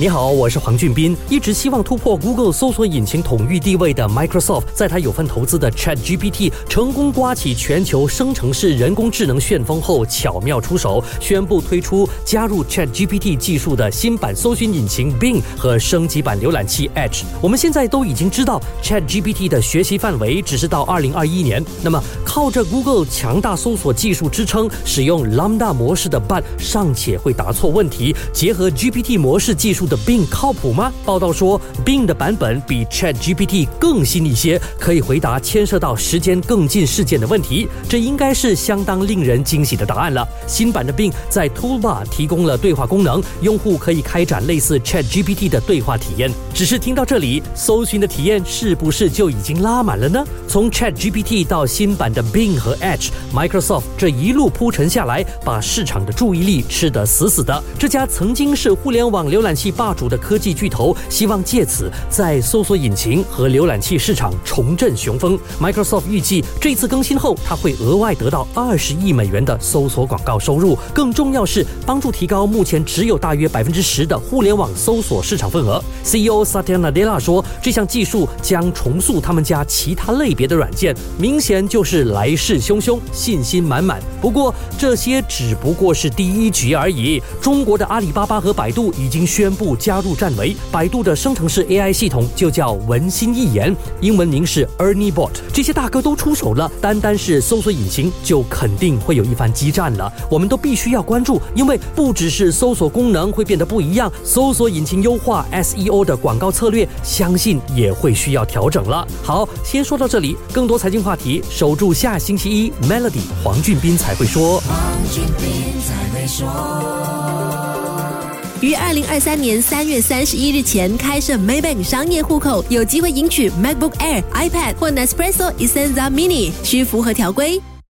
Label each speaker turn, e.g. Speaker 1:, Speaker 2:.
Speaker 1: 你好，我是黄俊斌。一直希望突破 Google 搜索引擎统御地位的 Microsoft，在他有份投资的 ChatGPT 成功刮起全球生成式人工智能旋风后，巧妙出手，宣布推出加入 ChatGPT 技术的新版搜寻引擎 Bing 和升级版浏览器 Edge。我们现在都已经知道 ChatGPT 的学习范围只是到2021年。那么，靠着 Google 强大搜索技术支撑，使用 Lambda 模式的 Bard 尚且会答错问题，结合 GPT 模式技术。的 Bing 靠谱吗？报道说，Bing 的版本比 Chat GPT 更新一些，可以回答牵涉到时间更近事件的问题。这应该是相当令人惊喜的答案了。新版的 Bing 在 Toolbar 提供了对话功能，用户可以开展类似 Chat GPT 的对话体验。只是听到这里，搜寻的体验是不是就已经拉满了呢？从 Chat GPT 到新版的 Bing 和 Edge，Microsoft 这一路铺陈下来，把市场的注意力吃得死死的。这家曾经是互联网浏览器。霸主的科技巨头希望借此在搜索引擎和浏览器市场重振雄风。Microsoft 预计这次更新后，它会额外得到二十亿美元的搜索广告收入。更重要是帮助提高目前只有大约百分之十的互联网搜索市场份额。CEO Satya Nadella 说，这项技术将重塑他们家其他类别的软件，明显就是来势汹汹，信心满满。不过这些只不过是第一局而已。中国的阿里巴巴和百度已经宣布。加入战围，百度的生成式 AI 系统就叫文心一言，英文名是 Ernie Bot。这些大哥都出手了，单单是搜索引擎就肯定会有一番激战了。我们都必须要关注，因为不只是搜索功能会变得不一样，搜索引擎优化 SEO 的广告策略，相信也会需要调整了。好，先说到这里，更多财经话题，守住下星期一 Melody 黄俊斌才会说。
Speaker 2: 于二零二三年三月三十一日前开设 Maybank 商业户口，有机会赢取 MacBook Air、iPad 或 Nespresso e s s e n z a Mini，需符合条规。